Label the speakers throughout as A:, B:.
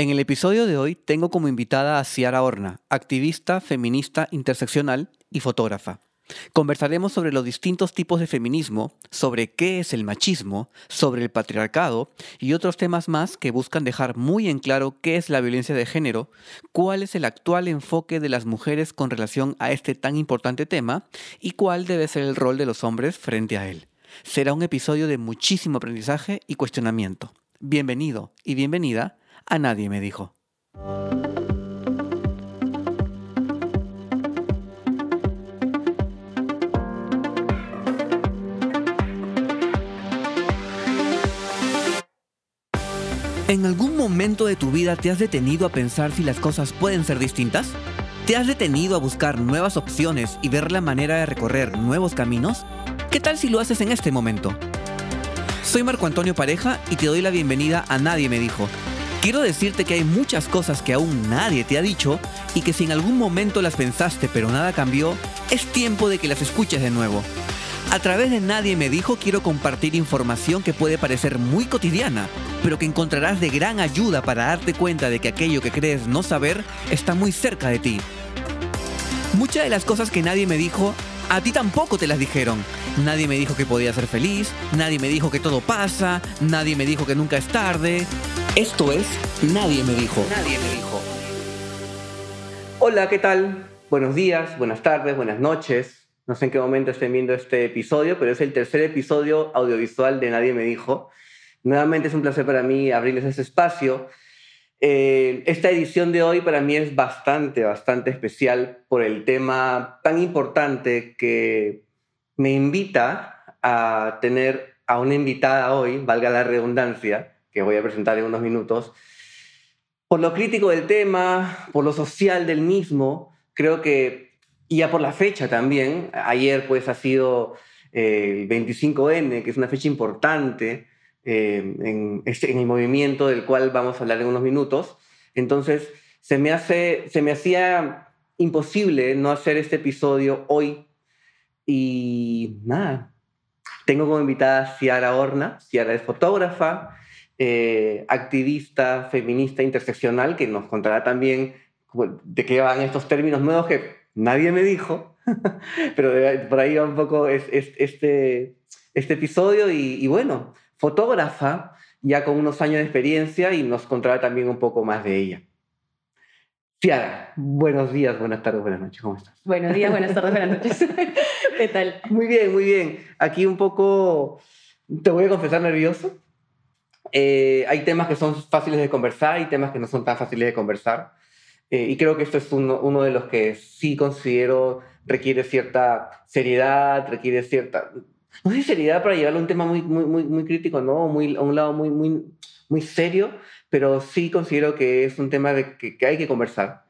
A: En el episodio de hoy tengo como invitada a Ciara Horna, activista, feminista interseccional y fotógrafa. Conversaremos sobre los distintos tipos de feminismo, sobre qué es el machismo, sobre el patriarcado y otros temas más que buscan dejar muy en claro qué es la violencia de género, cuál es el actual enfoque de las mujeres con relación a este tan importante tema y cuál debe ser el rol de los hombres frente a él. Será un episodio de muchísimo aprendizaje y cuestionamiento. Bienvenido y bienvenida a Nadie me dijo. ¿En algún momento de tu vida te has detenido a pensar si las cosas pueden ser distintas? ¿Te has detenido a buscar nuevas opciones y ver la manera de recorrer nuevos caminos? ¿Qué tal si lo haces en este momento? Soy Marco Antonio Pareja y te doy la bienvenida a Nadie me dijo. Quiero decirte que hay muchas cosas que aún nadie te ha dicho y que si en algún momento las pensaste pero nada cambió, es tiempo de que las escuches de nuevo. A través de Nadie me dijo quiero compartir información que puede parecer muy cotidiana, pero que encontrarás de gran ayuda para darte cuenta de que aquello que crees no saber está muy cerca de ti. Muchas de las cosas que nadie me dijo, a ti tampoco te las dijeron. Nadie me dijo que podía ser feliz, nadie me dijo que todo pasa, nadie me dijo que nunca es tarde. Esto es Nadie me dijo. Nadie me dijo. Hola, ¿qué tal? Buenos días, buenas tardes, buenas noches. No sé en qué momento estén viendo este episodio, pero es el tercer episodio audiovisual de Nadie me dijo. Nuevamente es un placer para mí abrirles ese espacio. Eh, esta edición de hoy para mí es bastante, bastante especial por el tema tan importante que me invita a tener a una invitada hoy, valga la redundancia, que voy a presentar en unos minutos. Por lo crítico del tema, por lo social del mismo, creo que, y ya por la fecha también, ayer pues ha sido eh, el 25N, que es una fecha importante, eh, este, en, el movimiento del cual vamos a hablar en unos minutos. Entonces, se me, hace, se me hacía imposible no hacer este episodio hoy. Y nada, tengo como invitada a Ciara Horna. Ciara es fotógrafa, eh, activista, feminista, interseccional, que nos contará también de qué van estos términos nuevos que nadie me dijo, pero por ahí va un poco este, este episodio y, y bueno, fotógrafa ya con unos años de experiencia y nos contará también un poco más de ella. Ciara, buenos días, buenas tardes, buenas noches, ¿cómo estás?
B: Buenos días, buenas tardes, buenas noches. ¿Qué tal?
A: Muy bien, muy bien. Aquí un poco, te voy a confesar nervioso. Eh, hay temas que son fáciles de conversar y temas que no son tan fáciles de conversar. Eh, y creo que esto es uno, uno de los que sí considero requiere cierta seriedad, requiere cierta, no sé seriedad para llevarlo a un tema muy, muy, muy, muy crítico, ¿no? Muy, a un lado muy, muy, muy serio, pero sí considero que es un tema de que, que hay que conversar.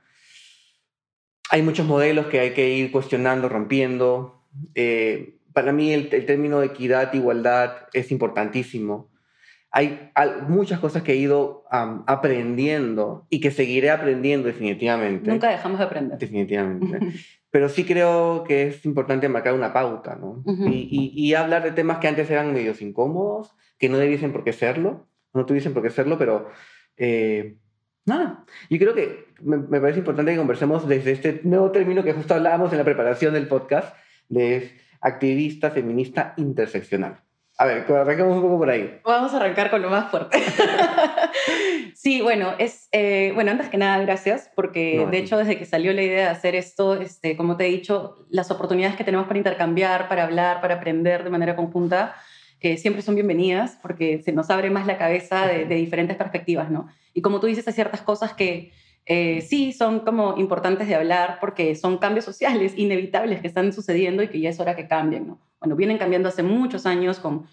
A: Hay muchos modelos que hay que ir cuestionando, rompiendo. Eh, para mí el, el, término de equidad, igualdad es importantísimo. Hay, hay muchas cosas que he ido um, aprendiendo y que seguiré aprendiendo definitivamente.
B: Nunca dejamos de aprender.
A: Definitivamente. pero sí creo que es importante marcar una pauta, ¿no? y, y, hablar de temas que antes eran medios incómodos, que no debiesen por qué serlo, no tuviesen por qué serlo, pero eh, nada. Yo creo que me, me, parece importante que conversemos desde este nuevo término que justo hablábamos en la preparación del podcast, de activista feminista interseccional. A ver, arrancamos un poco por ahí.
B: Vamos a arrancar con lo más fuerte. sí, bueno, es, eh, bueno, antes que nada, gracias, porque de hecho desde que salió la idea de hacer esto, este, como te he dicho, las oportunidades que tenemos para intercambiar, para hablar, para aprender de manera conjunta, eh, siempre son bienvenidas, porque se nos abre más la cabeza de, de, diferentes perspectivas, ¿no? Y como tú dices, hay ciertas cosas que eh, sí son como importantes de hablar, porque son cambios sociales inevitables que están sucediendo y que ya es hora que cambien, ¿no? bueno, vienen cambiando hace muchos años con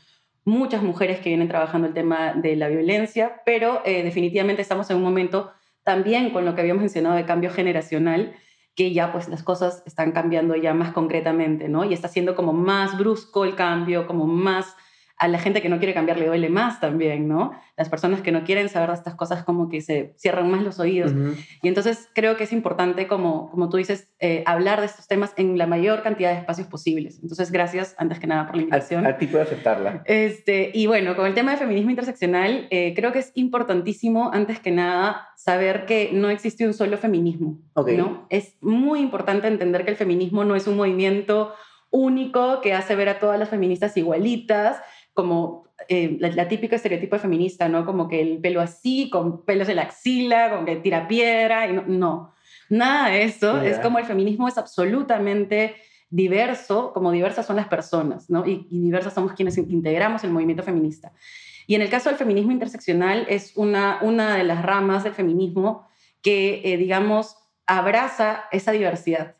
B: muchas mujeres que vienen trabajando el tema de la violencia, pero eh, definitivamente estamos en un momento también con lo que habíamos mencionado de cambio generacional, que ya pues las cosas están cambiando ya más concretamente, ¿no? Y está siendo como más brusco el cambio, como más a la gente que no quiere cambiar le duele más también, ¿no? Las personas que no quieren saber de estas cosas como que se cierran más los oídos. Y entonces creo que es importante, como, como tú dices, eh, hablar de estos temas en la mayor cantidad de espacios posibles. Entonces, gracias antes que nada por la invitación.
A: A, ti puedo aceptarla.
B: Este, y bueno, con el tema de feminismo interseccional, eh, creo que es importantísimo, antes que nada, saber que no existe un solo feminismo. ¿no? Es muy importante entender que el feminismo no es un movimiento único que hace ver a todas las feministas igualitas, como eh, la, típica estereotipo feminista, ¿no? Como que el pelo así, con pelos en la axila, con que tira piedra, y no, nada de eso. Es como el feminismo es absolutamente diverso, como diversas son las personas, ¿no? Y, diversas somos quienes integramos el movimiento feminista. Y en el caso del feminismo interseccional es una, una de las ramas del feminismo que, eh, digamos, abraza esa diversidad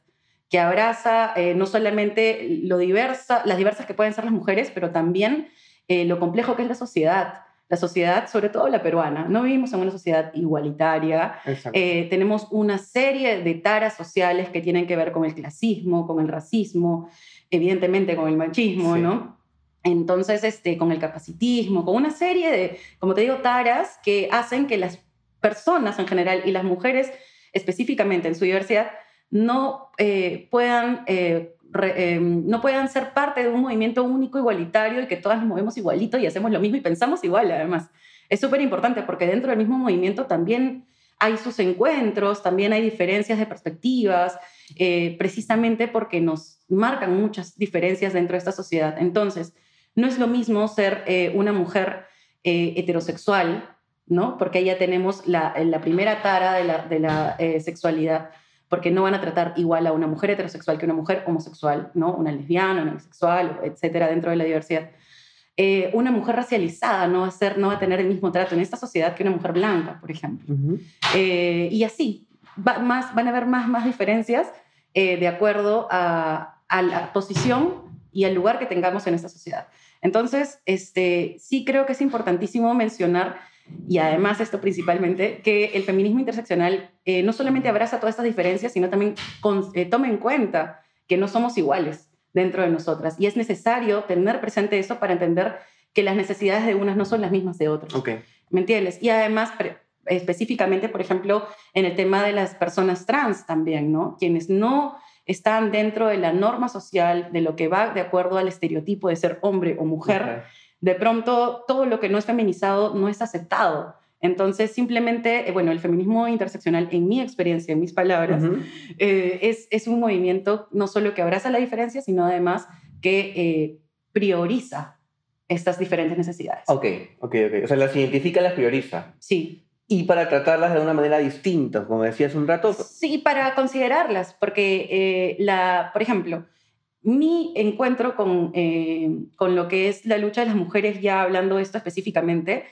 B: que abraza eh, no solamente lo diversa, las diversas que pueden ser las mujeres, pero también eh, lo complejo que es la sociedad. La sociedad, sobre todo la peruana, no vivimos en una sociedad igualitaria. Eh, tenemos una serie de taras sociales que tienen que ver con el clasismo, con el racismo, evidentemente con el machismo, ¿no? Entonces, este, con el capacitismo, con una serie de, como te digo, taras que hacen que las personas en general y las mujeres específicamente en su diversidad no eh, puedan eh, no puedan ser parte de un movimiento único, igualitario y que todas nos movemos igualito y hacemos lo mismo y pensamos igual, además. Es súper importante porque dentro del mismo movimiento también hay sus encuentros, también hay diferencias de perspectivas, eh, precisamente porque nos marcan muchas diferencias dentro de esta sociedad. Entonces, no es lo mismo ser eh, una mujer heterosexual, ¿no? Porque ahí ya tenemos la, primera tara de la sexualidad porque no van a tratar igual a una mujer heterosexual que una mujer homosexual, ¿no? Una lesbiana, una bisexual, etcétera, dentro de la diversidad. Eh, una mujer racializada no va, a ser, no va a tener el mismo trato en esta sociedad que una mujer blanca, por ejemplo. Eh, y así, más, van a haber más, más diferencias eh, de acuerdo a, a, la posición y al lugar que tengamos en esta sociedad. Entonces, este, sí creo que es importantísimo mencionar y además esto principalmente, que el feminismo interseccional eh, no solamente abraza todas estas diferencias, sino también eh, toma en cuenta que no somos iguales dentro de nosotras. Y es necesario tener presente eso para entender que las necesidades de unas no son las mismas de otras.
A: Okay.
B: ¿Me entiendes? Y además, específicamente, por ejemplo, en el tema de las personas trans también, ¿no? Quienes no están dentro de la norma social, de lo que va de acuerdo al estereotipo de ser hombre o mujer de pronto todo lo que no es feminizado no es aceptado. Entonces, simplemente, eh, bueno, el feminismo interseccional, en mi experiencia, en mis palabras, eh, es, es, un movimiento no solo que abraza la diferencia, sino además que eh, prioriza estas diferentes necesidades.
A: Ok, ok, ok. O sea, las identifica, las prioriza.
B: Sí.
A: Y para tratarlas de una manera distinta, como decías un rato.
B: Sí, para considerarlas, porque, la, por ejemplo, mi encuentro con, eh, con lo que es la lucha de las mujeres, ya hablando de esto específicamente,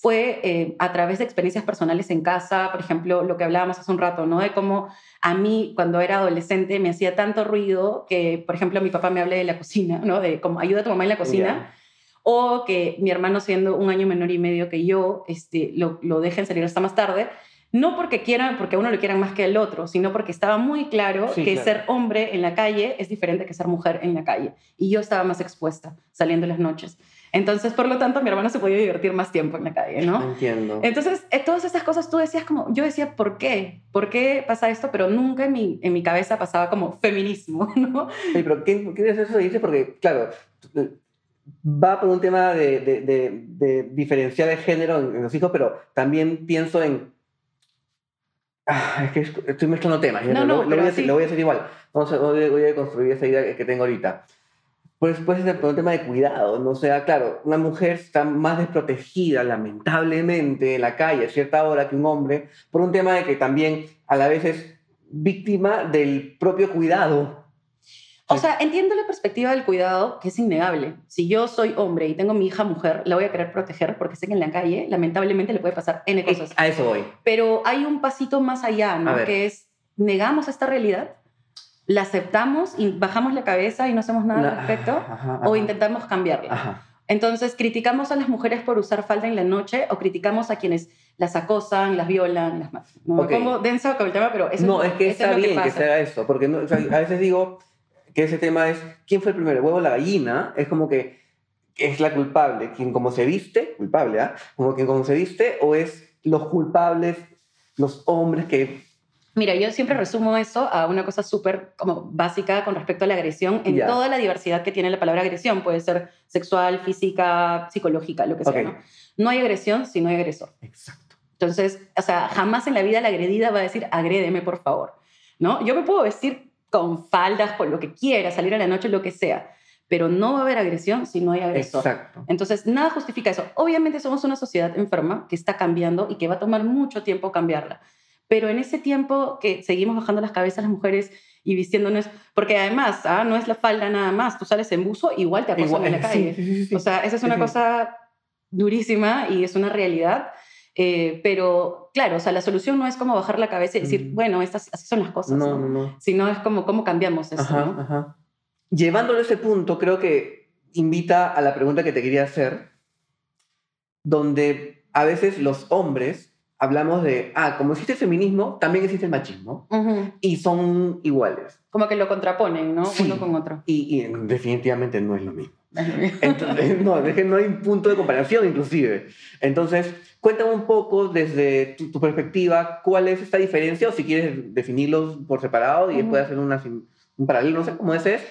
B: fue eh, a través de experiencias personales en casa, por ejemplo, lo que hablábamos hace un rato, ¿no? De cómo a mí, cuando era adolescente, me hacía tanto ruido que, por ejemplo, mi papá me hablé de la cocina, ¿no? De cómo ayuda a tu mamá en la cocina. O que mi hermano, siendo un año menor y medio que yo, este, lo, lo dejen salir hasta más tarde no porque quieran, porque a uno le quieran más que al otro, sino porque estaba muy claro que ser hombre en la calle es diferente que ser mujer en la calle. Y yo estaba más expuesta saliendo las noches. Entonces, por lo tanto, mi hermano se podía divertir más tiempo en la calle, ¿no?
A: Entiendo.
B: Entonces, eh, todas esas cosas tú decías como, yo decía, ¿por qué? ¿Por qué pasa esto? Pero nunca en mi, en mi cabeza pasaba como feminismo, ¿no?
A: Sí, pero ¿qué, qué es eso? Dice porque, claro, va por un tema de, de, de, diferenciar de género en los hijos, pero también pienso en Ah, es que estoy mezclando temas.
B: No, no,
A: lo, voy a hacer, voy a igual. Vamos a, voy a construir esa idea que tengo ahorita. Pues, pues es un tema de cuidado, ¿no? O sea, claro, una mujer está más desprotegida, lamentablemente, en la calle a cierta hora que un hombre, por un tema de que también a la vez es víctima del propio cuidado
B: o sea, entiendo la perspectiva del cuidado, que es innegable. Si yo soy hombre y tengo mi hija mujer, la voy a querer proteger porque sé que en la calle, lamentablemente, le puede pasar N cosas.
A: A eso voy.
B: Pero hay un pasito más allá, ¿no? Que es, negamos esta realidad, la aceptamos y bajamos la cabeza y no hacemos nada al respecto, o intentamos cambiarla. Entonces, criticamos a las mujeres por usar falda en la noche o criticamos a quienes las acosan, las violan, las matan. No me pongo densa con el tema, pero eso
A: no, es, que está bien que, sea eso, porque a veces digo que ese tema es, ¿quién fue el primero, el huevo o la gallina? Es como que, es la culpable? ¿Quien como se viste? Culpable, ¿ah? Como quien como se viste o es los culpables, los hombres que
B: Mira, yo siempre resumo eso a una cosa súper como básica con respecto a la agresión en toda la diversidad que tiene la palabra agresión. Puede ser sexual, física, psicológica, lo que sea. ¿no? no hay agresión si no hay agresor.
A: Exacto.
B: Entonces, o sea, jamás en la vida la agredida va a decir, agrédeme, por favor. ¿No? Yo me puedo vestir con faldas, con lo que quiera, salir a la noche, lo que sea pero no va a haber agresión si no hay agresor.
A: Exacto.
B: Entonces, nada justifica eso. Obviamente somos una sociedad enferma que está cambiando y que va a tomar mucho tiempo cambiarla. Pero en ese tiempo que seguimos bajando las cabezas las mujeres y vistiéndonos, porque además, ¿ah? no es la falda nada más, tú sales en buzo, igual te acosan en la calle. o sea, esa es una cosa durísima y es una realidad. Eh, pero claro, o sea, la solución no es como bajar la cabeza y decir, mm. bueno, estas, así son las cosas, no, no, no. sino es como cómo cambiamos eso. Ajá, ajá.
A: Llevándolo a ese punto, creo que invita a la pregunta que te quería hacer, donde a veces los hombres hablamos de, ah, como existe el feminismo, también existe el machismo. Y son iguales.
B: Como que lo contraponen, ¿no? Uno con otro.
A: Y, definitivamente no es lo mismo. Entonces, no, es que no hay punto de comparación inclusive. Entonces, cuéntame un poco desde tu, perspectiva cuál es esta diferencia o si quieres definirlos por separado y después hacer una, un paralelo, no sé cómo es, es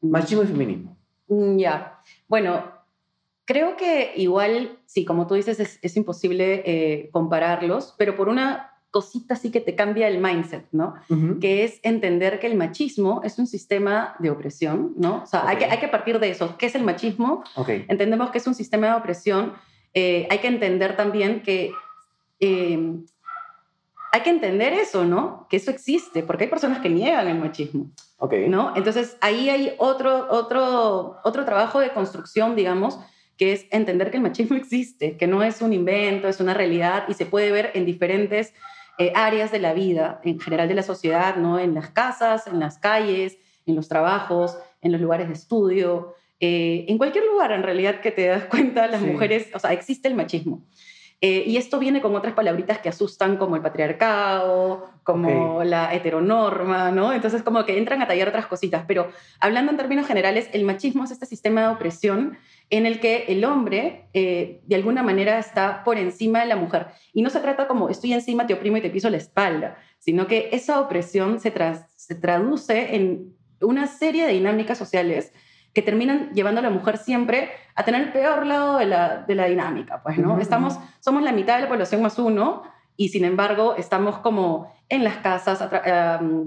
A: machismo y feminismo.
B: Mm, ya. Bueno, Creo que igual, sí, como tú dices, es, imposible eh, compararlos, pero por una cosita sí que te cambia el mindset, ¿no? Que es entender que el machismo es un sistema de opresión, ¿no? O sea, hay, que, hay que partir de eso. ¿Qué es el machismo? Entendemos que es un sistema de opresión. Eh, hay que entender también que... Eh, hay que entender eso, ¿no? Que eso existe, porque hay personas que niegan el machismo.
A: Okay.
B: ¿no? Entonces, ahí hay otro, otro, otro trabajo de construcción, digamos, que es entender que el machismo existe, que no es un invento, es una realidad y se puede ver en diferentes áreas de la vida, en general de la sociedad, ¿no? en las casas, en las calles, en los trabajos, en los lugares de estudio, eh, en cualquier lugar en realidad que te das cuenta, las mujeres, o sea, existe el machismo. Eh, y esto viene con otras palabritas que asustan como el patriarcado, como la heteronorma, ¿no? Entonces como que entran a tallar otras cositas. Pero hablando en términos generales, el machismo es este sistema de opresión en el que el hombre eh, de alguna manera está por encima de la mujer. Y no se trata como estoy encima, te oprimo y te piso la espalda, sino que esa opresión se, se traduce en una serie de dinámicas sociales que terminan llevando a la mujer siempre a tener el peor lado de la, de la dinámica, pues, ¿no? Estamos, somos la mitad de la población más uno y sin embargo estamos como en las casas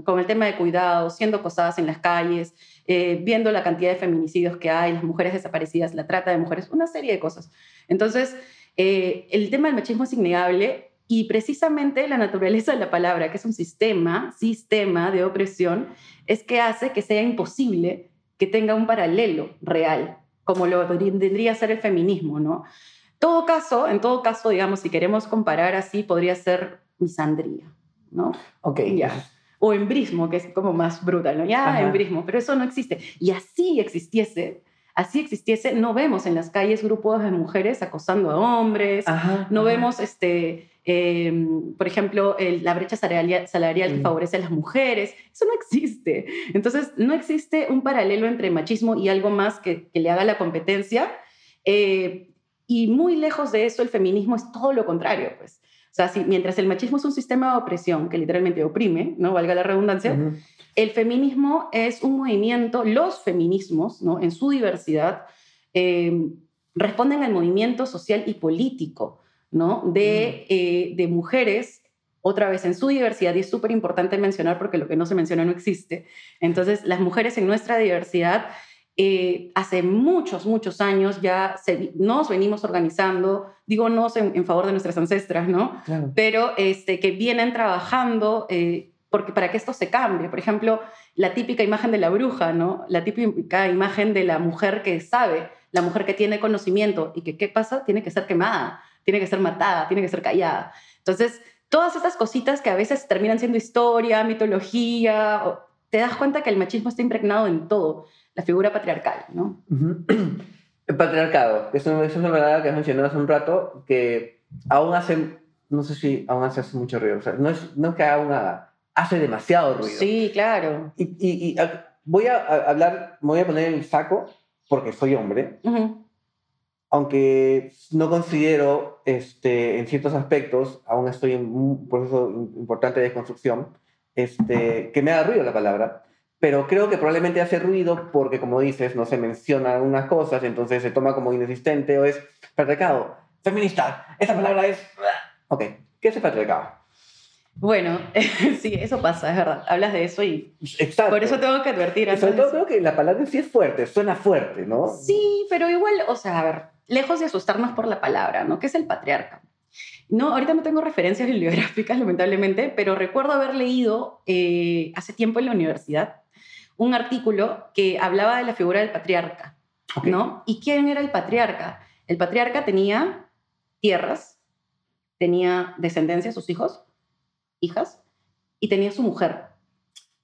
B: con el tema de cuidado, siendo acosadas en las calles, eh, viendo la cantidad de feminicidios que hay, las mujeres desaparecidas, la trata de mujeres, una serie de cosas. Entonces, eh, el tema del machismo es innegable y precisamente la naturaleza de la palabra, que es un sistema, sistema de opresión, es que hace que sea imposible que tenga un paralelo real, como lo tendría ser el feminismo, ¿no? Todo caso, en todo caso, digamos, si queremos comparar así, podría ser misandría, ¿no?
A: Ok.
B: Ya. O embrismo, que es como más brutal, ¿no? Ya, embrismo, pero eso no existe. Y así existiese, así existiese, no vemos en las calles grupos de mujeres acosando a hombres, no vemos este, Em, por ejemplo, la brecha salarial, que mm. favorece a las mujeres. Eso no existe. Entonces, no existe un paralelo entre machismo y algo más que, le haga la competencia. Eh, y muy lejos de eso, el feminismo es todo lo contrario, pues. O sea, si, mientras el machismo es un sistema de opresión que literalmente oprime, ¿no? Valga la redundancia, el feminismo es un movimiento, los feminismos, ¿no? En su diversidad, eh, responden al movimiento social y político ¿no? Mm. Eh, de, mujeres, otra vez en su diversidad, y es súper importante mencionar porque lo que no se menciona no existe. Entonces, las mujeres en nuestra diversidad, eh, hace muchos, muchos años ya nos venimos organizando, digo nos en, favor de nuestras ancestras, ¿no? Pero este, que vienen trabajando eh, porque, para que esto se cambie. Por ejemplo, la típica imagen de la bruja, ¿no? La típica imagen de la mujer que sabe, la mujer que tiene conocimiento y que, ¿qué pasa? Tiene que ser quemada tiene que ser matada, tiene que ser callada. Entonces, todas estas cositas que a veces terminan siendo historia, mitología, te das cuenta que el machismo está impregnado en todo, la figura patriarcal, ¿no?
A: El patriarcado, eso, es una verdad que has mencionado hace un rato, que aún hace, no sé si aún hace, hace mucho ruido, o sea, no es, no es que aún haga, hace demasiado ruido.
B: Sí, claro.
A: Y, y, voy a hablar, me voy a poner en el saco, porque soy hombre, aunque no considero este, en ciertos aspectos, aún estoy en un proceso importante de construcción, este, que me haga ruido la palabra, pero creo que probablemente hace ruido porque, como dices, no se mencionan algunas cosas, entonces se toma como inexistente o es patriarcado. Feminista, esa palabra es... Ok, ¿qué es el patriarcado?
B: Bueno, sí, eso pasa, es verdad. Hablas de eso y
A: Exacto.
B: por eso tengo que advertir.
A: Sobre todo creo que la palabra sí es fuerte, suena fuerte, ¿no?
B: Sí, pero igual, o sea, a ver, lejos de asustarnos por la palabra, ¿no? ¿Qué es el patriarca? No, ahorita no tengo referencias bibliográficas, lamentablemente, pero recuerdo haber leído eh, hace tiempo en la universidad un artículo que hablaba de la figura del patriarca, ¿no? ¿Y quién era el patriarca? El patriarca tenía tierras, tenía descendencia, sus hijos, hijas, y tenía su mujer.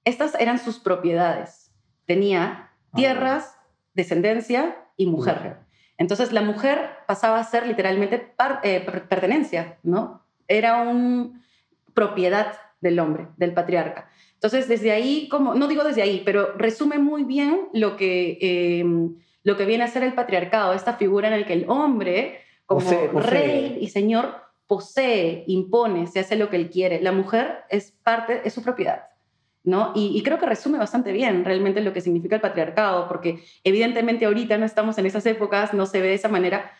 B: Estas eran sus propiedades. Tenía ah. tierras, descendencia y mujer. Entonces la mujer pasaba a ser literalmente eh, pertenencia, ¿no? Era una propiedad del hombre, del patriarca. Entonces desde ahí, como, no digo desde ahí, pero resume muy bien lo que, em, lo que viene a ser el patriarcado, esta figura en la que el hombre, como rey y señor, posee, impone, se hace lo que él quiere. La mujer es parte, es su propiedad. ¿no? Y, creo que resume bastante bien realmente lo que significa el patriarcado, porque evidentemente ahorita no estamos en esas épocas, no se ve de esa manera,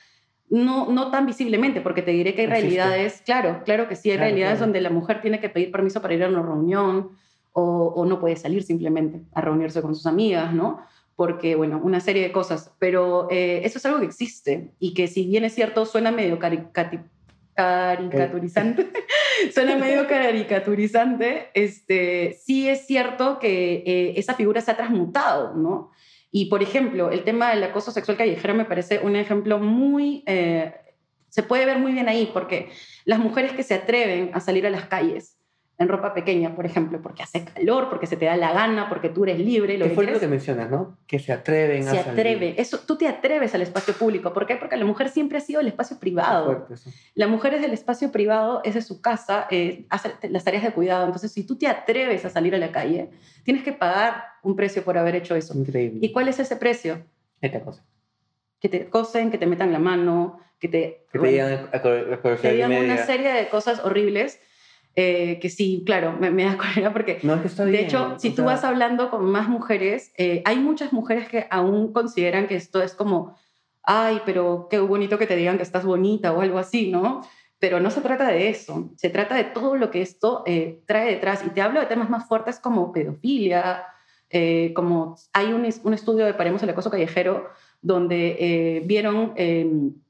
B: no, no tan visiblemente, porque te diré que hay realidades, claro, claro que sí, hay realidades donde la mujer tiene que pedir permiso para ir a una reunión o, no puede salir simplemente a reunirse con sus amigas, ¿no? Porque, bueno, una serie de cosas, pero eh, eso es algo que existe y que si bien es cierto, suena medio caricaturizante, suena medio caricaturizante, este, sí es cierto que eh, esa figura se ha transmutado, ¿no? Y, por ejemplo, el tema del acoso sexual callejero me parece un ejemplo muy... Eh, se puede ver muy bien ahí, porque las mujeres que se atreven a salir a las calles en ropa pequeña, por ejemplo, porque hace calor, porque se te da la gana, porque tú eres libre.
A: Lo que fue lo que mencionas, ¿no? Que se atreven
B: a Se atreve. Eso, tú te atreves al espacio público. ¿Por qué? Porque la mujer siempre ha sido el espacio privado. La mujer es del espacio privado, es de su casa, eh, hace las tareas de cuidado. Entonces, si tú te atreves a salir a la calle, tienes que pagar un precio por haber hecho eso.
A: Increíble.
B: ¿Y cuál es ese precio?
A: Que te acosen.
B: Que te cosen, que te metan la mano, que te...
A: Que te digan, a, te
B: digan una serie de cosas horribles eh, que sí, claro, me, da cólera porque,
A: no, es que está bien,
B: de hecho, si tú vas hablando con más mujeres, eh, hay muchas mujeres que aún consideran que esto es como, ay, pero qué bonito que te digan que estás bonita o algo así, ¿no? Pero no se trata de eso, se trata de todo lo que esto eh, trae detrás. Y te hablo de temas más fuertes como pedofilia, como hay un, un, estudio de Paremos el Acoso Callejero donde vieron, en,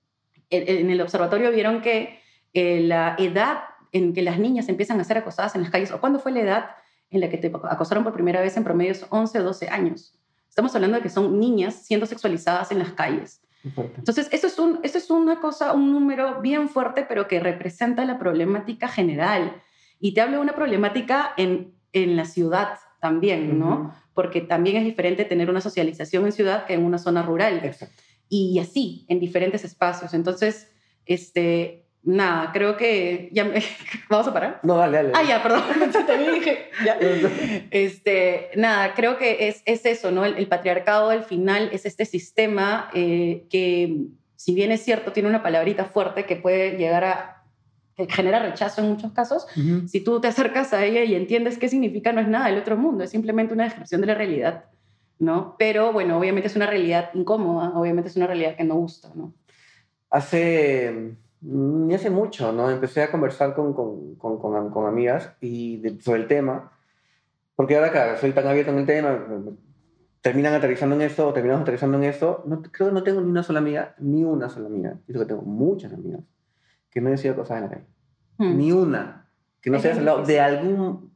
B: en el observatorio vieron que la edad en que las niñas empiezan a ser acosadas en las calles? ¿O cuándo fue la edad en la que te acosaron por primera vez en promedio 11 o 12 años? Estamos hablando de que son niñas siendo sexualizadas en las calles. Entonces, eso es, un, eso es una cosa, un número bien fuerte, pero que representa la problemática general. Y te hablo de una problemática en, en la ciudad también, ¿no? Porque también es diferente tener una socialización en ciudad que en una zona rural.
A: Exacto.
B: Y así, en diferentes espacios. Entonces, este, nada, creo que ya vamos a parar.
A: No, dale, dale.
B: Ah, ya, perdón, te dije, ya. Este, nada, creo que es, es eso, ¿no? El, patriarcado al final es este sistema eh, que, si bien es cierto, tiene una palabrita fuerte que puede llegar a que genera rechazo en muchos casos, si tú te acercas a ella y entiendes qué significa, no es nada del otro mundo, es simplemente una descripción de la realidad, ¿no? Pero bueno, obviamente es una realidad incómoda, obviamente es una realidad que no gusta, ¿no?
A: Hace ni hace mucho, ¿no? Empecé a conversar con, con, con, con amigas y sobre el tema, porque ahora, claro, soy tan abierto en el tema, terminan aterrizando en eso, terminamos aterrizando en eso. No, creo que no tengo ni una sola amiga, ni una sola amiga. Yo que tengo muchas amigas que no he decidido cosas en la calle. Hmm. Ni una. Que no se haya hablado de algún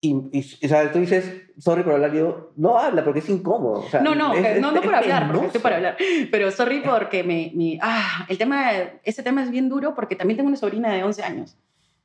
A: y, y, o sea, tú dices, sorry por hablar, yo, no habla porque es incómodo.
B: no, no, no, no por hablar, porque estoy para hablar, pero sorry porque me, me, ah, el tema, ese tema es bien duro porque también tengo una sobrina de 11 años.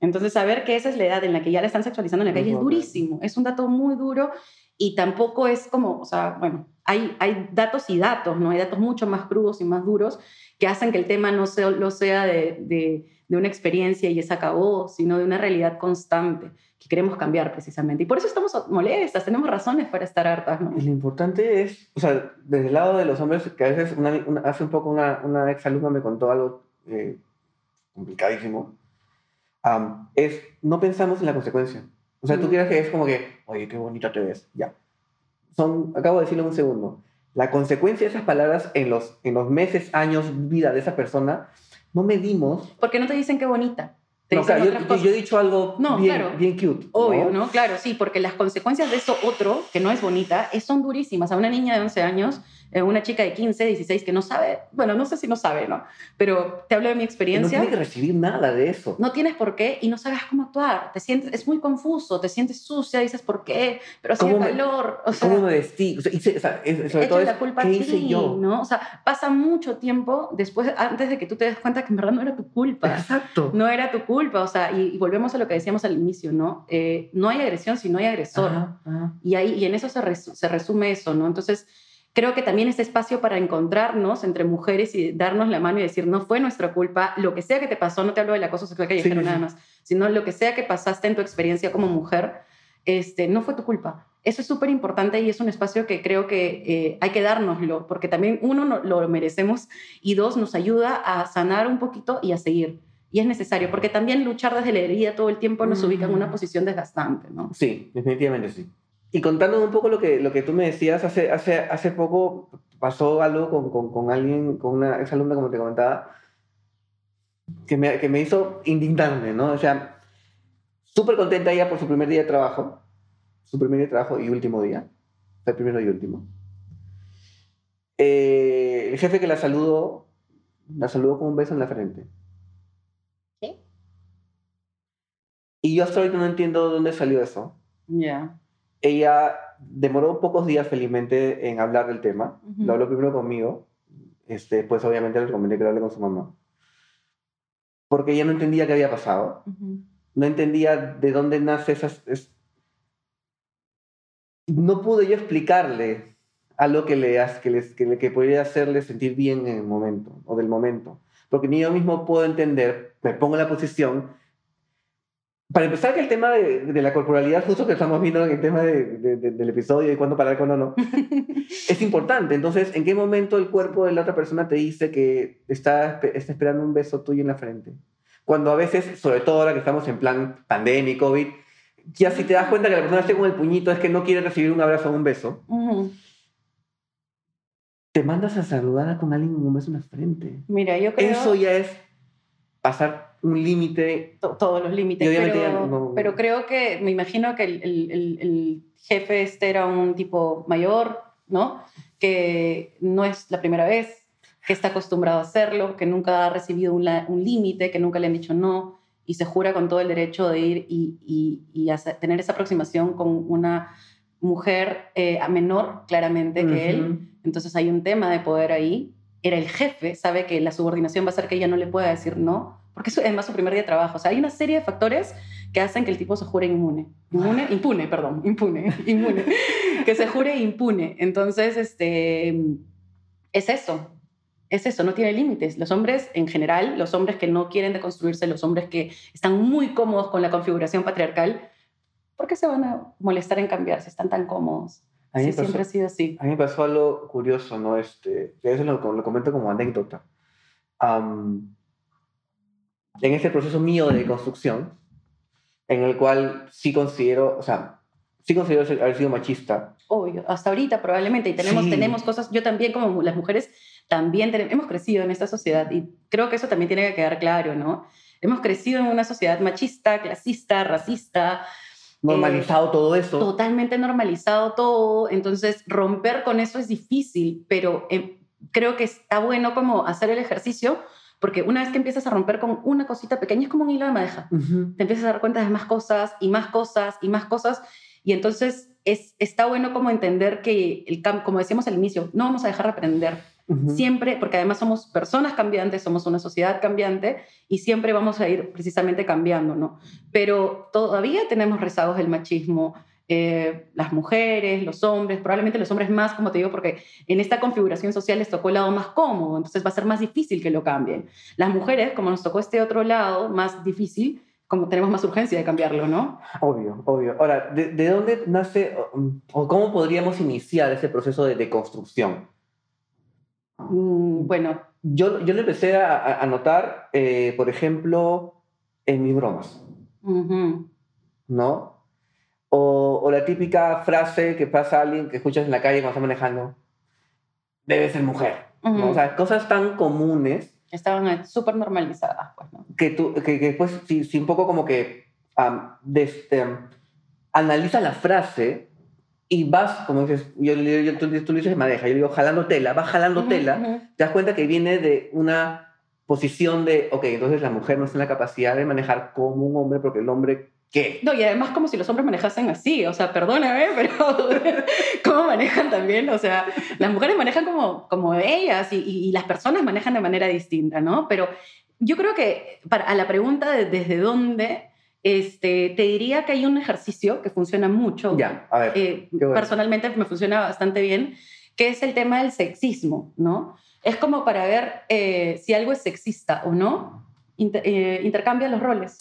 B: Entonces, saber que esa es la edad en la que ya la están sexualizando en la calle es durísimo, es un dato muy duro y tampoco es como, o sea, bueno, hay, hay datos y datos, ¿no? Hay datos mucho más crudos y más duros que hacen que el tema no sea, lo sea de, de de una experiencia y esa acabó, sino de una realidad constante que queremos cambiar precisamente. Y por eso estamos molestas, tenemos razones para estar hartas. ¿no?
A: Y lo importante es, o sea, desde el lado de los hombres, que a veces hace un poco una, una ex alumna me contó algo eh, complicadísimo, es no pensamos en la consecuencia. O sea, tú quieres que es como que, oye, qué bonita te ves, ya. Son, acabo de decirlo en un segundo. La consecuencia de esas palabras en los, en los meses, años, vida de esa persona, no medimos.
B: Porque no te dicen qué bonita.
A: No, claro, yo, he dicho algo bien, bien cute.
B: Obvio, ¿no? Claro, sí, porque las consecuencias de eso otro, que no es bonita, son durísimas. A una niña de 11 años eh, una chica de 15, 16 que no sabe, bueno, no sé si no sabe, ¿no? Pero te hablo de mi experiencia.
A: No tiene que recibir nada de eso.
B: No tienes por qué y no sabes cómo actuar. Te sientes, es muy confuso, te sientes sucia, dices por qué, pero hace calor. O sea,
A: ¿Cómo me vestí? O sea, sobre todo
B: la culpa ¿qué hice yo? ¿no? O sea, pasa mucho tiempo después, antes de que tú te des cuenta que en verdad no era tu culpa.
A: Exacto.
B: No era tu culpa, o sea, y, volvemos a lo que decíamos al inicio, ¿no? Eh, no hay agresión si no hay agresor. Y, ahí, y en eso se, se resume eso, ¿no? Entonces, creo que también este espacio para encontrarnos entre mujeres y darnos la mano y decir, no fue nuestra culpa, lo que sea que te pasó, no te hablo del acoso sexual que sí, nada más, sino lo que sea que pasaste en tu experiencia como mujer, este, no fue tu culpa. Eso es súper importante y es un espacio que creo que eh, hay que dárnoslo, porque también uno lo merecemos y dos, nos ayuda a sanar un poquito y a seguir. Y es necesario, porque también luchar desde la herida todo el tiempo nos ubica en una posición desgastante, ¿no?
A: Sí, definitivamente sí. Y contando un poco lo que, lo que tú me decías, hace, hace, hace poco pasó algo con, con, con alguien, con una exalumna, como te comentaba, que me, que me hizo indignarme, ¿no? O sea, súper contenta ella por su primer día de trabajo, su primer día de trabajo y último día, el primero y último. Eh, el jefe que la saludó, la saludó con un beso en la frente.
B: ¿Qué?
A: Y yo hasta ahorita no entiendo dónde salió eso.
B: Ya
A: ella demoró pocos días felizmente en hablar del tema. Lo habló primero conmigo, este, después obviamente le recomendé que lo hable con su mamá. Porque ella no entendía qué había pasado. No entendía de dónde nace esas... No pude yo explicarle algo que, le, que, les, que, que podría hacerle sentir bien en el momento, o del momento. Porque ni yo mismo puedo entender, me pongo en la posición para empezar, que el tema de, de, la corporalidad, justo que estamos viendo en el tema de, del episodio y cuándo parar, cuándo no, es importante. Entonces, ¿en qué momento el cuerpo de la otra persona te dice que está, está esperando un beso tuyo en la frente? Cuando a veces, sobre todo ahora que estamos en plan pandemia, COVID, ya si te das cuenta que la persona está con el puñito es que no quiere recibir un abrazo o un beso, te mandas a saludar con alguien con un beso en la frente.
B: Mira, yo creo...
A: Eso ya es pasar un límite.
B: todos los límites. Pero, creo que, me imagino que el, jefe este era un tipo mayor, ¿no? Que no es la primera vez, que está acostumbrado a hacerlo, que nunca ha recibido un, límite, que nunca le han dicho no, y se jura con todo el derecho de ir y, tener esa aproximación con una mujer eh, menor, claramente, que él. Entonces hay un tema de poder ahí. Era el jefe, sabe que la subordinación va a ser que ella no le pueda decir no porque es además su primer día de trabajo. O sea, hay una serie de factores que hacen que el tipo se jure inmune. Inmune, impune, perdón, impune, inmune. que se jure impune. Entonces, este, es eso. Es eso, no tiene límites. Los hombres en general, los hombres que no quieren deconstruirse, los hombres que están muy cómodos con la configuración patriarcal, ¿por qué se van a molestar en cambiar si están tan cómodos? Sí, siempre ha sido así.
A: A mí me pasó algo curioso, ¿no? Este, eso lo, lo comento como anécdota en este proceso mío de construcción, en el cual sí considero, o sea, sí considero haber sido machista.
B: Obvio, hasta ahorita probablemente, y tenemos, tenemos cosas, yo también como las mujeres, también hemos crecido en esta sociedad, y creo que eso también tiene que quedar claro, ¿no? Hemos crecido en una sociedad machista, clasista, racista.
A: Normalizado eh, todo eso.
B: Totalmente normalizado todo, entonces romper con eso es difícil, pero eh, creo que está bueno como hacer el ejercicio porque una vez que empiezas a romper con una cosita pequeña, es como un hilo de madeja. Te empiezas a dar cuenta de más cosas y más cosas y más cosas. Y entonces es, está bueno como entender que, el, como decíamos al inicio, no vamos a dejar de aprender. Siempre, porque además somos personas cambiantes, somos una sociedad cambiante y siempre vamos a ir precisamente cambiando, ¿no? Pero todavía tenemos rezagos del machismo, eh, las mujeres, los hombres, probablemente los hombres más, como te digo, porque en esta configuración social les tocó el lado más cómodo, entonces va a ser más difícil que lo cambien. Las mujeres, como nos tocó este otro lado más difícil, como tenemos más urgencia de cambiarlo, ¿no?
A: Obvio, obvio. Ahora, ¿de, dónde nace o, cómo podríamos iniciar ese proceso de deconstrucción?
B: Mm, bueno.
A: Yo, yo lo empecé a, a notar, eh, por ejemplo, en mis bromas. ¿No? O, la típica frase que pasa a alguien que escuchas en la calle cuando está manejando, debe ser mujer. O sea, cosas tan comunes.
B: Estaban súper normalizadas, pues, ¿no?
A: Que, tú, que, que después, si, un poco como que este, analiza la frase y vas, como dices, yo, yo, tú, tú, dices maneja, yo digo jalando tela, vas jalando tela, te das cuenta que viene de una posición de, ok, entonces la mujer no está en la capacidad de manejar como un hombre porque el hombre ¿Qué?
B: No, y además como si los hombres manejasen así, o sea, perdóname, pero ¿cómo manejan también? O sea, las mujeres manejan como, como ellas y, y, las personas manejan de manera distinta, ¿no? Pero yo creo que para, a la pregunta de desde dónde, este, te diría que hay un ejercicio que funciona mucho.
A: Ya, a ver.
B: Eh, personalmente me funciona bastante bien, que es el tema del sexismo, ¿no? Es como para ver eh, si algo es sexista o no, eh, intercambia los roles.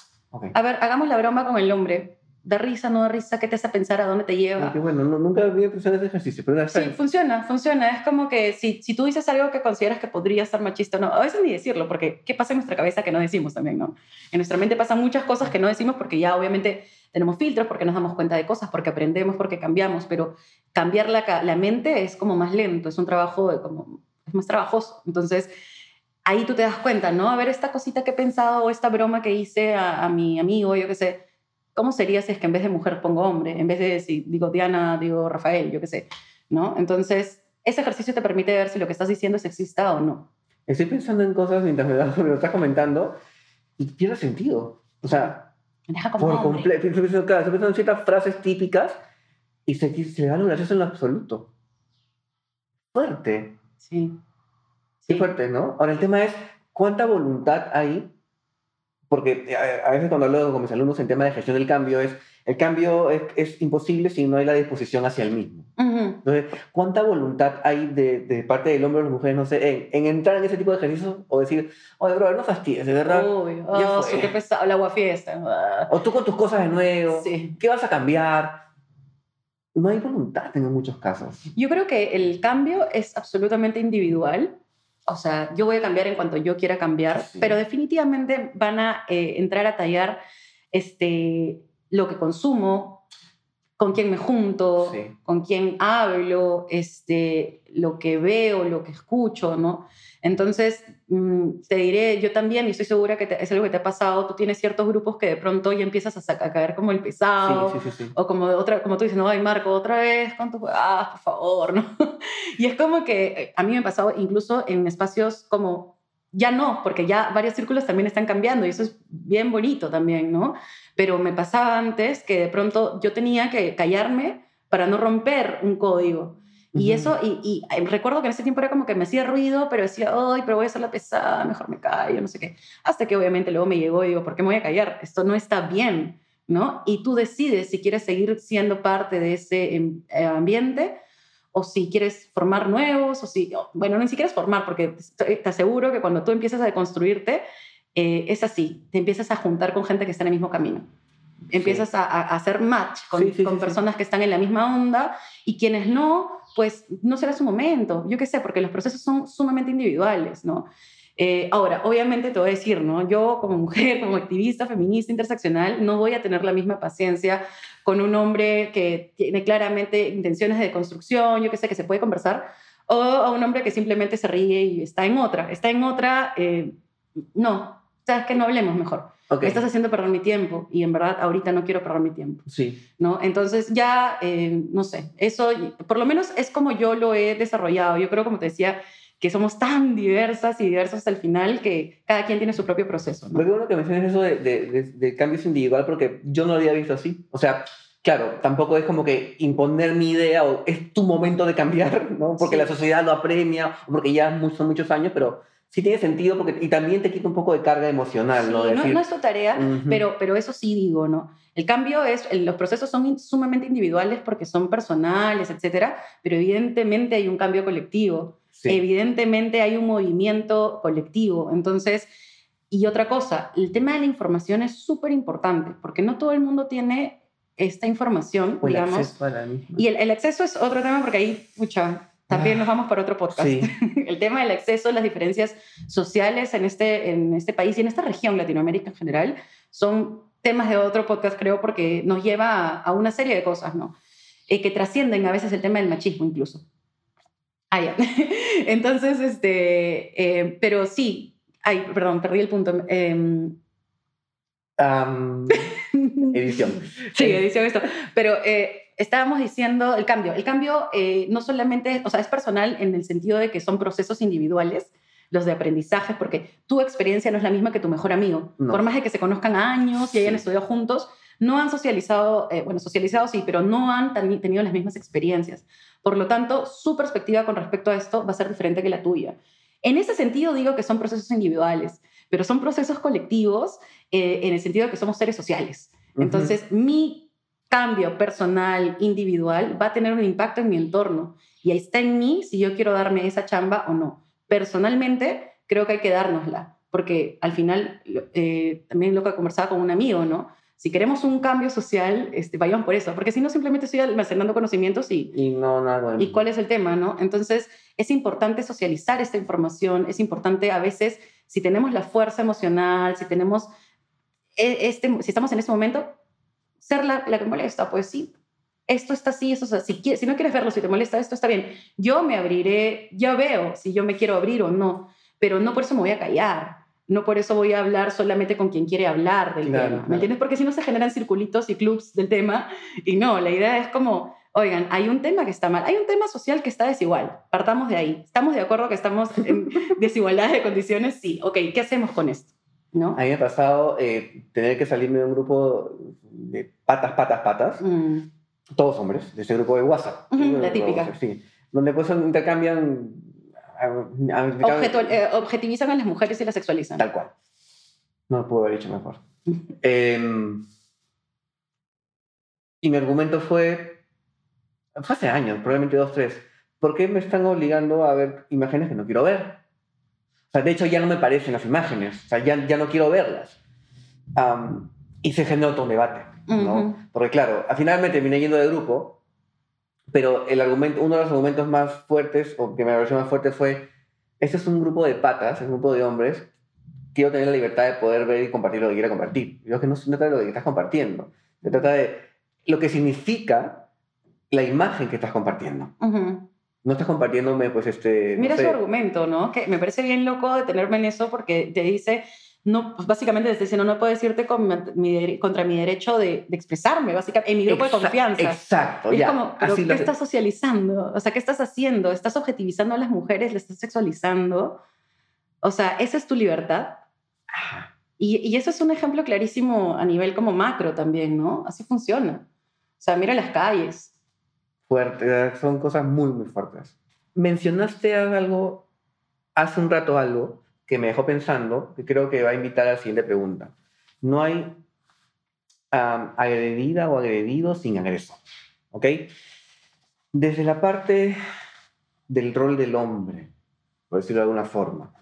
B: A ver, hagamos la broma con el hombre. ¿Da risa, no da risa? ¿Qué te hace pensar a dónde te lleva?
A: bueno, nunca había pensado en ese ejercicio, pero
B: Sí, funciona, funciona. Es como que si, si tú dices algo que consideras que podría ser machista no, a veces ni decirlo, porque ¿qué pasa en nuestra cabeza que no decimos también, no? En nuestra mente pasan muchas cosas que no decimos porque ya obviamente tenemos filtros, porque nos damos cuenta de cosas, porque aprendemos, porque cambiamos, pero cambiar la, la mente es como más lento, es un trabajo de como, es más trabajoso. Entonces, ahí tú te das cuenta, ¿no? A ver, esta cosita que he pensado o esta broma que hice a, mi amigo, yo qué sé, ¿cómo sería si es que en vez de mujer pongo hombre? En vez de si digo Diana, digo Rafael, yo qué sé, ¿no? Entonces, ese ejercicio te permite ver si lo que estás diciendo es sexista o no.
A: Estoy pensando en cosas mientras me lo, estás comentando y pierde sentido. O sea,
B: Deja como
A: por completo. Estoy pensando en ciertas frases típicas y se, se le da un gracioso en lo absoluto. Fuerte.
B: Sí.
A: Sí. fuerte, ¿no? Ahora, el tema es, ¿cuánta voluntad hay? Porque eh, a, veces cuando hablo con mis alumnos en tema de gestión del cambio es, el cambio es, es imposible si no hay la disposición hacia el mismo. Entonces, ¿cuánta voluntad hay de, de, parte del hombre o las mujeres, no sé, en, entrar en ese tipo de ejercicios o decir, oye, brother, no fastidies, de verdad?
B: Uy, oh, sí, qué pesado, la fiesta.
A: O tú con tus cosas de nuevo, sí. ¿qué vas a cambiar? No hay voluntad en muchos casos.
B: Yo creo que el cambio es absolutamente individual o sea, yo voy a cambiar en cuanto yo quiera cambiar, pero definitivamente van a eh, entrar a tallar este, lo que consumo, con quién me junto, con quién hablo, este, lo que veo, lo que escucho, ¿no? Entonces, te diré, yo también, y estoy segura que es algo que te ha pasado, tú tienes ciertos grupos que de pronto ya empiezas a, caer como el pesado, o como, otra, como tú dices, no, ay Marco, otra vez con tu ah, por favor, ¿no? y es como que eh, a mí me ha pasado incluso en espacios como, ya no, porque ya varios círculos también están cambiando y eso es bien bonito también, ¿no? Pero me pasaba antes que de pronto yo tenía que callarme para no romper un código. Y eso, y, y, recuerdo que en ese tiempo era como que me hacía ruido, pero decía, ay, pero voy a hacer la pesada, mejor me callo, no sé qué. Hasta que obviamente luego me llegó y digo, ¿por qué me voy a callar? Esto no está bien, ¿no? Y tú decides si quieres seguir siendo parte de ese em, eh, ambiente o si quieres formar nuevos, o si, bueno, ni siquiera es formar, porque te aseguro que cuando tú empiezas a deconstruirte, eh, es así, te empiezas a juntar con gente que está en el mismo camino. Empiezas a, a, hacer match con, con personas que están en la misma onda y quienes no, pues no será su momento, yo qué sé, porque los procesos son sumamente individuales, ¿no? Eh, ahora, obviamente te voy a decir, ¿no? Yo como mujer, como activista feminista interseccional, no voy a tener la misma paciencia con un hombre que tiene claramente intenciones de construcción, yo qué sé, que se puede conversar, o a un hombre que simplemente se ríe y está en otra. Está en otra, eh, no, sabes que no hablemos mejor. Me estás haciendo perder mi tiempo y en verdad ahorita no quiero perder mi tiempo.
A: Sí.
B: ¿no? Entonces ya, eh, no sé, eso por lo menos es como yo lo he desarrollado. Yo creo, como te decía, que somos tan diversas y diversas hasta el final que cada quien tiene su propio proceso. ¿no?
A: Lo que bueno que menciones eso de, de, de, cambios individual porque yo no lo había visto así. O sea, claro, tampoco es como que imponer mi idea o es tu momento de cambiar, ¿no? Porque la sociedad lo apremia o porque ya son muchos años, pero sí tiene sentido porque, y también te quita un poco de carga emocional, ¿no?
B: no, no es tu tarea, pero, pero eso sí digo, ¿no? El cambio es, los procesos son sumamente individuales porque son personales, etcétera, pero evidentemente hay un cambio colectivo, evidentemente hay un movimiento colectivo. Entonces, y otra cosa, el tema de la información es súper importante porque no todo el mundo tiene esta información, digamos. y el, el, acceso es otro tema porque ahí, mucha, también nos vamos para otro podcast. El tema del acceso, las diferencias sociales en este, en este país y en esta región, Latinoamérica en general, son temas de otro podcast, creo, porque nos lleva a, una serie de cosas, ¿no? Eh, que trascienden a veces el tema del machismo incluso. Ah, ya. Entonces, este, eh, pero sí, ay, perdón, perdí el punto.
A: Em, edición.
B: sí, edición esto. Pero eh, estábamos diciendo el cambio. El cambio eh, no solamente, o sea, es personal en el sentido de que son procesos individuales, los de aprendizaje, porque tu experiencia no es la misma que tu mejor amigo. Por más de que se conozcan años y hayan estudiado juntos, no han socializado, eh, bueno, socializado sí, pero no han tenido las mismas experiencias. Por lo tanto, su perspectiva con respecto a esto va a ser diferente que la tuya. En ese sentido digo que son procesos individuales, pero son procesos colectivos eh, en el sentido de que somos seres sociales. Entonces, mi cambio personal, individual, va a tener un impacto en mi entorno. Y ahí está en mí si yo quiero darme esa chamba o no. Personalmente, creo que hay que dárnosla, porque al final, eh, también lo que conversaba con un amigo, ¿no? Si queremos un cambio social, este, vayamos por eso, porque si no, simplemente estoy almacenando conocimientos y...
A: Y no, nada.
B: ¿Y cuál es el tema, no? Entonces, es importante socializar esta información, es importante a veces, si tenemos la fuerza emocional, si tenemos... E, este, si estamos en este momento, ser la, la que molesta, pues sí, esto está así, eso Si, si no quieres verlo, si te molesta esto, está bien. Yo me abriré, ya veo si yo me quiero abrir o no, pero no por eso me voy a callar. No por eso voy a hablar solamente con quien quiere hablar del tema. ¿Me entiendes? Porque si no se generan circulitos y clubs del tema. Y no, la idea es como, oigan, hay un tema que está mal, hay un tema social que está desigual. Partamos de ahí. ¿Estamos de acuerdo que estamos en desigualdad de condiciones? Sí. Ok, ¿qué hacemos con esto? ¿No?
A: A mí me ha pasado eh, tener que salirme de un grupo de patas, patas, patas, mm. todos hombres, de ese grupo de WhatsApp.
B: la típica.
A: Sí, donde pues intercambian...
B: Eh, objetivizan a las mujeres y las sexualizan.
A: Tal cual. No lo puedo haber dicho mejor. Em, y mi argumento fue, fue hace años, probablemente dos, tres, ¿por qué me están obligando a ver imágenes que no quiero ver? Sea, de hecho ya no me parecen las imágenes, o sea, ya, ya no quiero verlas. y se generó todo un debate. ¿no? Porque claro, al final me terminé yendo de grupo, pero el argumento, uno de los argumentos más fuertes, o que me pareció más fuerte fue, este es un grupo de patas, es un grupo de hombres, quiero tener la libertad de poder ver y compartir lo que quiera compartir. Yo que no se trata de lo que estás compartiendo, se trata de lo que significa la imagen que estás compartiendo. No estás compartiéndome, pues, este...
B: Mira su argumento, ¿no? Que me parece bien loco detenerme en eso porque te dice, no, pues básicamente desde diciendo, no puedo decirte contra mi derecho de, expresarme, básicamente, en mi grupo de confianza.
A: Exacto,
B: y Es como, ¿qué estás socializando? O sea, ¿qué estás haciendo? ¿Estás objetivizando a las mujeres? ¿Le estás sexualizando? O sea, ¿esa es tu libertad? Y, y, eso es un ejemplo clarísimo a nivel como macro también, ¿no? Así funciona. O sea, mira las calles.
A: Fuerte, son cosas muy, muy fuertes. Mencionaste algo, hace un rato algo, que me dejó pensando, que creo que va a invitar a la siguiente pregunta. No hay agredida o agredido sin agresor. ¿Ok? Desde la parte del rol del hombre, por decirlo de alguna forma,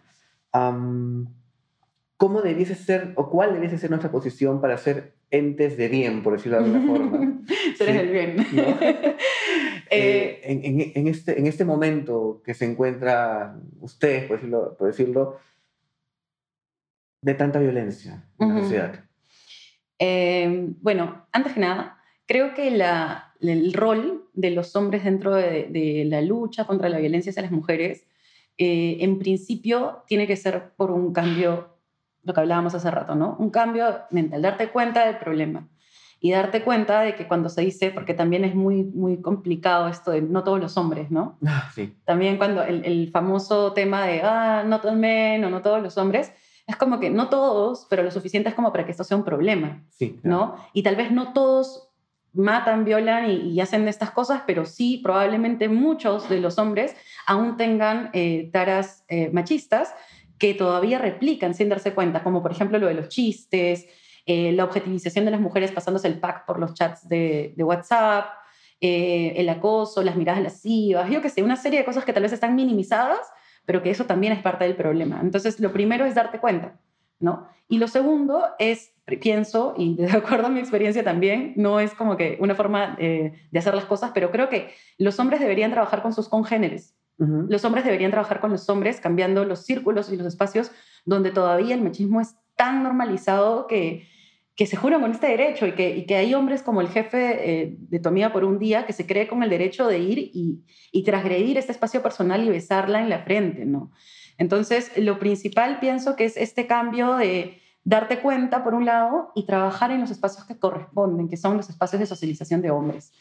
A: ¿cómo debiese ser o cuál debiese ser nuestra posición para ser entes de bien, por decirlo de alguna forma?
B: Ser el bien.
A: Eh, eh, en, este, en este momento que se encuentra ustedes, por decirlo, por decirlo de tanta violencia en la sociedad?
B: Eh, bueno, antes que nada, creo que la, el rol de los hombres dentro de, la lucha contra la violencia hacia las mujeres, eh, en principio, tiene que ser por un cambio, lo que hablábamos hace rato, ¿no? Un cambio mental, darte cuenta del problema y darte cuenta de que cuando se dice, porque también es muy, muy complicado esto de no todos los hombres, ¿no?
A: Ah, sí.
B: También cuando el, el famoso tema de, ah, no todos men o no todos los hombres, es como que no todos, pero lo suficiente es como para que esto sea un problema,
A: sí,
B: ¿no? Y tal vez no todos matan, violan y, hacen estas cosas, pero sí, probablemente muchos de los hombres aún tengan eh, taras eh, machistas que todavía replican sin darse cuenta, como por ejemplo lo de los chistes, eh, la objetivización de las mujeres pasándose el pack por los chats de, WhatsApp, eh, el acoso, las miradas lascivas, yo qué sé, una serie de cosas que tal vez están minimizadas, pero que eso también es parte del problema. Entonces, lo primero es darte cuenta, ¿no? Y lo segundo es, pienso, y de acuerdo a mi experiencia también, no es como que una forma eh, de hacer las cosas, pero creo que los hombres deberían trabajar con sus congéneres. Los hombres deberían trabajar con los hombres, cambiando los círculos y los espacios donde todavía el machismo es tan normalizado que, que se juran con este derecho y que, y que hay hombres como el jefe eh, de tu amiga por un día que se cree con el derecho de ir y, y transgredir este espacio personal y besarla en la frente, ¿no? Entonces, lo principal pienso que es este cambio de darte cuenta, por un lado, y trabajar en los espacios que corresponden, que son los espacios de socialización de hombres,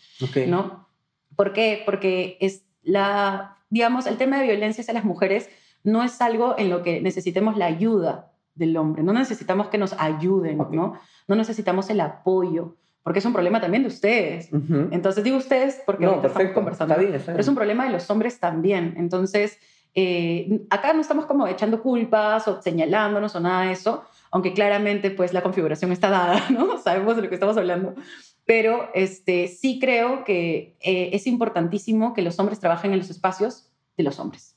B: ¿no? ¿Por qué? Porque es la, digamos, el tema de violencia hacia las mujeres no es algo en lo que necesitemos la ayuda del hombre, no necesitamos que nos ayuden, ¿no? No necesitamos el apoyo, porque es un problema también de ustedes. Entonces digo ustedes porque
A: no, estamos
B: conversando.
A: Está bien,
B: Pero es un problema de los hombres también. Entonces, eh, acá no estamos como echando culpas o señalándonos o nada de eso, aunque claramente pues la configuración está dada, ¿no? Sabemos de lo que estamos hablando. Pero este, sí creo que eh, es importantísimo que los hombres trabajen en los espacios de los hombres.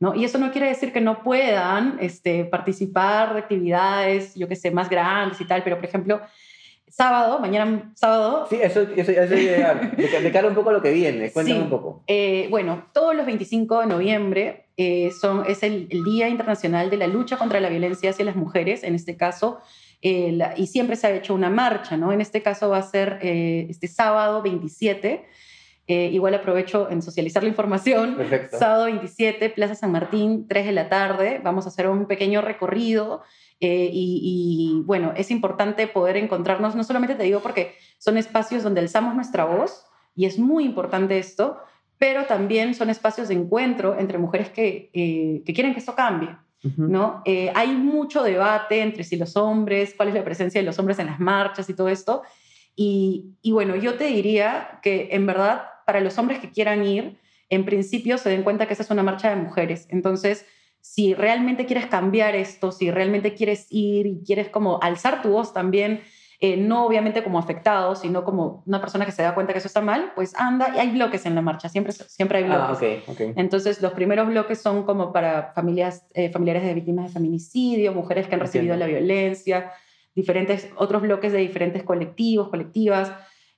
B: ¿No? Y eso no quiere decir que no puedan este, participar de actividades, yo que sé, más grandes y tal, pero por ejemplo, sábado, mañana sábado.
A: Sí, eso, eso, eso de, un poco lo que viene, cuéntame un poco.
B: Eh, bueno, todos los 25 de noviembre eh, son, es el, Día Internacional de la Lucha contra la Violencia hacia las Mujeres, en este caso, eh, y siempre se ha hecho una marcha, ¿no? En este caso va a ser este sábado 27 eh, igual aprovecho en socializar la información.
A: Perfecto.
B: Sábado 27, Plaza San Martín, 3 de la tarde. Vamos a hacer un pequeño recorrido. Eh, y, bueno, es importante poder encontrarnos, no solamente te digo porque son espacios donde alzamos nuestra voz, y es muy importante esto, pero también son espacios de encuentro entre mujeres que, eh, que quieren que esto cambie. ¿no? hay mucho debate entre si los hombres, cuál es la presencia de los hombres en las marchas y todo esto. Y, y bueno, yo te diría que en verdad para los hombres que quieran ir, en principio se den cuenta que esa es una marcha de mujeres. Entonces, si realmente quieres cambiar esto, si realmente quieres ir y quieres como alzar tu voz también, eh, no obviamente como afectado, sino como una persona que se da cuenta que eso está mal, pues anda y hay bloques en la marcha, siempre, siempre hay
A: ah,
B: bloques. Entonces, los primeros bloques son como para familias, eh, familiares de víctimas de feminicidio, mujeres que han recibido la violencia, diferentes, otros bloques de diferentes colectivos, colectivas,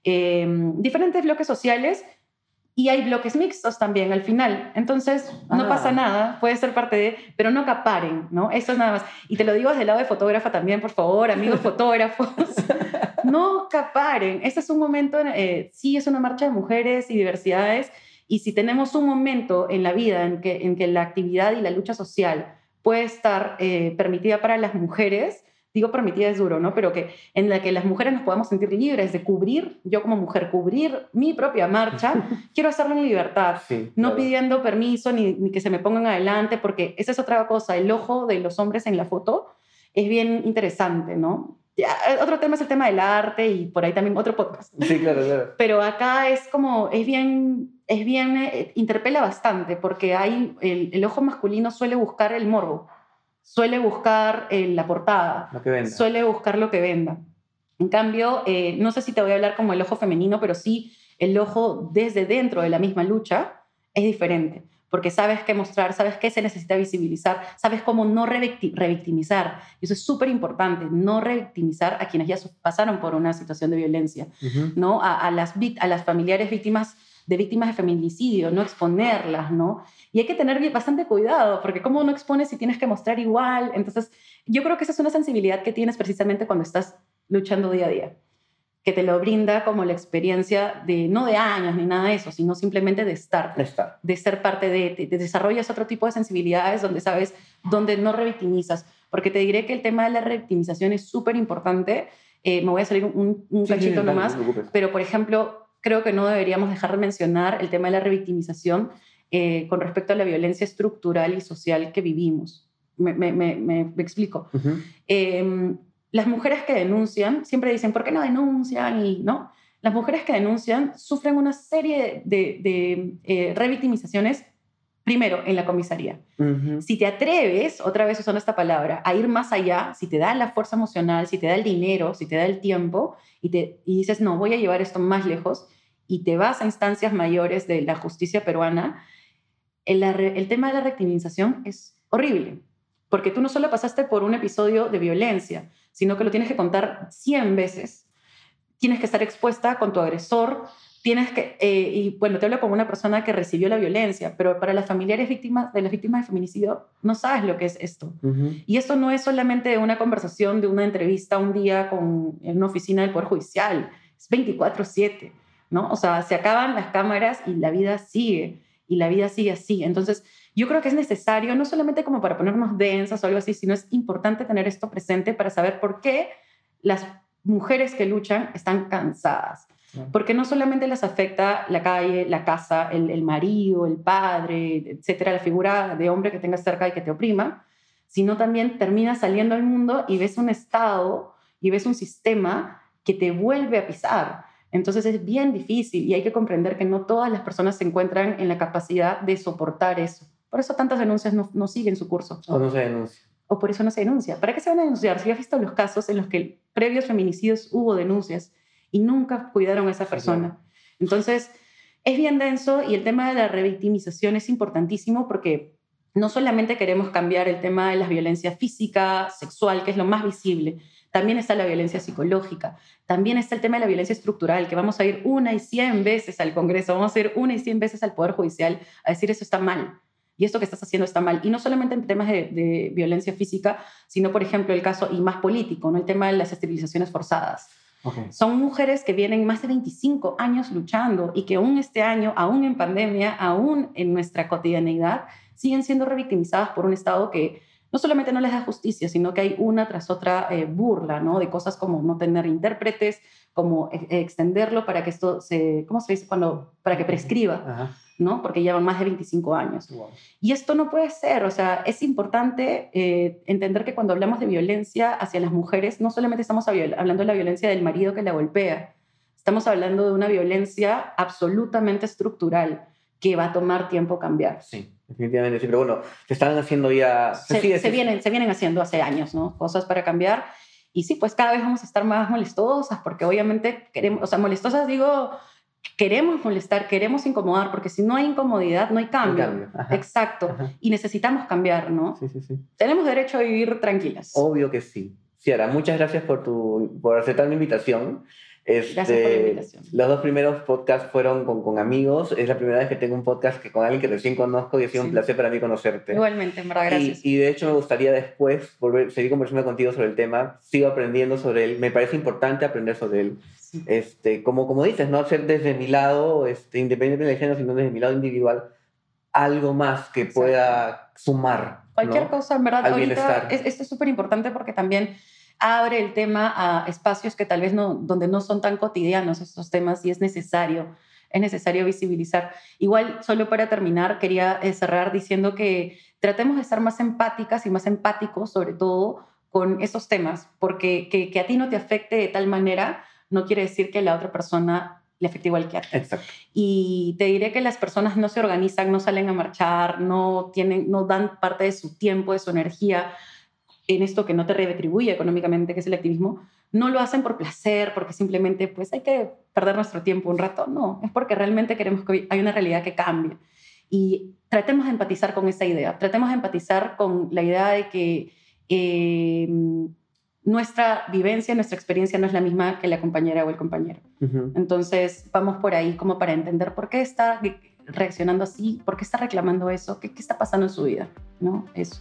B: eh, diferentes bloques sociales y hay bloques mixtos también al final. Entonces, no pasa ah. nada, puede ser parte de, pero no acaparen, ¿no? Eso es nada más. Y te lo digo desde el lado de fotógrafa también, por favor, amigos fotógrafos. no acaparen. Este es un momento, eh, sí, es una marcha de mujeres y diversidades. Y si tenemos un momento en la vida en que, en que la actividad y la lucha social puede estar eh, permitida para las mujeres, digo permitida es duro, ¿no? Pero que en la que las mujeres nos podamos sentir libres de cubrir, yo como mujer, cubrir mi propia marcha, quiero hacerlo en libertad, no pidiendo permiso ni, ni, que se me pongan adelante, porque esa es otra cosa, el ojo de los hombres en la foto es bien interesante, ¿no? otro tema es el tema del arte y por ahí también otro podcast.
A: Sí, claro, claro.
B: Pero acá es como, es bien, es bien, eh, interpela bastante, porque hay, el, el ojo masculino suele buscar el morbo suele buscar eh, la portada, suele buscar lo que venda. En cambio, eh, no sé si te voy a hablar como el ojo femenino, pero sí el ojo desde dentro de la misma lucha es diferente, porque sabes qué mostrar, sabes qué se necesita visibilizar, sabes cómo no revictimizar. Y eso es súper importante, no revictimizar a quienes ya pasaron por una situación de violencia, ¿no? A, las, a las familiares víctimas de víctimas de feminicidio, no exponerlas, ¿no? Y hay que tener bastante cuidado, porque ¿cómo no expones si tienes que mostrar igual? Entonces, yo creo que esa es una sensibilidad que tienes precisamente cuando estás luchando día a día, que te lo brinda como la experiencia de, no de años ni nada de eso, sino simplemente de estar, de, ser parte de, de, desarrollas otro tipo de sensibilidades donde sabes, donde no revictimizas, porque te diré que el tema de la revictimización es súper importante. Eh, me voy a salir un, un cachito nomás, pero por ejemplo, creo que no deberíamos dejar de mencionar el tema de la revictimización eh, con respecto a la violencia estructural y social que vivimos. Me, me, me, explico. Em, las mujeres que denuncian siempre dicen, ¿por qué no denuncian? Y no, las mujeres que denuncian sufren una serie de, de eh, revictimizaciones Primero, en la comisaría. Si te atreves, otra vez usando esta palabra, a ir más allá, si te da la fuerza emocional, si te da el dinero, si te da el tiempo y, te, y dices, no, voy a llevar esto más lejos y te vas a instancias mayores de la justicia peruana, el, el tema de la rectimización es horrible, porque tú no solo pasaste por un episodio de violencia, sino que lo tienes que contar 100 veces. Tienes que estar expuesta con tu agresor, tienes que, eh, y bueno, te hablo como una persona que recibió la violencia, pero para las familiares víctimas, de las víctimas de feminicidio, no sabes lo que es esto. Y esto no es solamente una conversación de una entrevista un día con, en una oficina del Poder Judicial, es 24/7, ¿no? O sea, se acaban las cámaras y la vida sigue, y la vida sigue así. Entonces, yo creo que es necesario, no solamente como para ponernos densas o algo así, sino es importante tener esto presente para saber por qué las mujeres que luchan están cansadas porque no solamente les afecta la calle, la casa, el, marido, el padre, etcétera, la figura de hombre que tengas cerca y que te oprima, sino también terminas saliendo al mundo y ves un estado y ves un sistema que te vuelve a pisar. Entonces es bien difícil y hay que comprender que no todas las personas se encuentran en la capacidad de soportar eso. Por eso tantas denuncias no, no siguen su curso.
A: O no se denuncia.
B: O por eso no se denuncia. ¿Para qué se van a denunciar? Si has visto los casos en los que previos feminicidios hubo denuncias y nunca cuidaron a esa persona. Entonces, es bien denso y el tema de la revictimización es importantísimo porque no solamente queremos cambiar el tema de la violencia física, sexual, que es lo más visible, también está la violencia psicológica, también está el tema de la violencia estructural, que vamos a ir una y cien veces al Congreso, vamos a ir una y cien veces al Poder Judicial a decir eso está mal y esto que estás haciendo está mal. Y no solamente en temas de, violencia física, sino, por ejemplo, el caso y más político, ¿no? el tema de las esterilizaciones forzadas. Son mujeres que vienen más de 25 años luchando y que aún este año, aún en pandemia, aún en nuestra cotidianeidad, siguen siendo revictimizadas por un Estado que no solamente no les da justicia, sino que hay una tras otra eh, burla, ¿no? De cosas como no tener intérpretes, como e, extenderlo para que esto se, ¿cómo se dice? Cuando, para que prescriba. ¿no? Porque llevan más de 25 años. Y esto no puede ser, o sea, es importante eh, entender que cuando hablamos de violencia hacia las mujeres, no solamente estamos hablando de la violencia del marido que la golpea, estamos hablando de una violencia absolutamente estructural que va a tomar tiempo cambiar.
A: Sí, definitivamente sí, pero bueno, se están haciendo ya...
B: Se, se, vienen, se vienen haciendo hace años, ¿no? Cosas para cambiar. Y sí, pues cada vez vamos a estar más molestosas, porque obviamente queremos, o sea, molestosas digo queremos molestar, queremos incomodar, porque si no hay incomodidad, no hay cambio. Exacto. Y necesitamos cambiar, ¿no?
A: Sí, sí, sí.
B: Tenemos derecho a vivir tranquilas.
A: Obvio que sí. Ciara, muchas gracias por, tu, por aceptar mi invitación.
B: Este, Gracias por la invitación.
A: Los dos primeros podcasts fueron con, con, amigos. Es la primera vez que tengo un podcast que con alguien que recién conozco y ha sido un placer para mí conocerte.
B: Igualmente, en verdad, gracias.
A: Y, y, de hecho me gustaría después volver, seguir conversando contigo sobre el tema. Sigo aprendiendo sobre él. Me parece importante aprender sobre él. Este, como, como dices, no hacer desde mi lado, este, independiente del género, sino desde mi lado individual, algo más que pueda sumar.
B: Cualquier cosa, en verdad. Ahorita, esto es súper importante porque también abre el tema a espacios que tal vez no, donde no son tan cotidianos estos temas y es necesario, es necesario visibilizar. Igual, solo para terminar, quería eh, cerrar diciendo que tratemos de estar más empáticas y más empáticos, sobre todo, con esos temas, porque que, que a ti no te afecte de tal manera no quiere decir que a la otra persona le afecte igual que a ti.
A: Exacto.
B: Y te diré que las personas no se organizan, no salen a marchar, no, tienen, no dan parte de su tiempo, de su energía en esto que no te retribuye económicamente, que es el activismo, no lo hacen por placer, porque simplemente pues hay que perder nuestro tiempo un rato, no, es porque realmente queremos que hay una realidad que cambie. Y tratemos de empatizar con esa idea, tratemos de empatizar con la idea de que eh, nuestra vivencia, nuestra experiencia no es la misma que la compañera o el compañero. Entonces, vamos por ahí como para entender por qué está reaccionando así, por qué está reclamando eso, qué, qué está pasando en su vida, ¿no? Eso.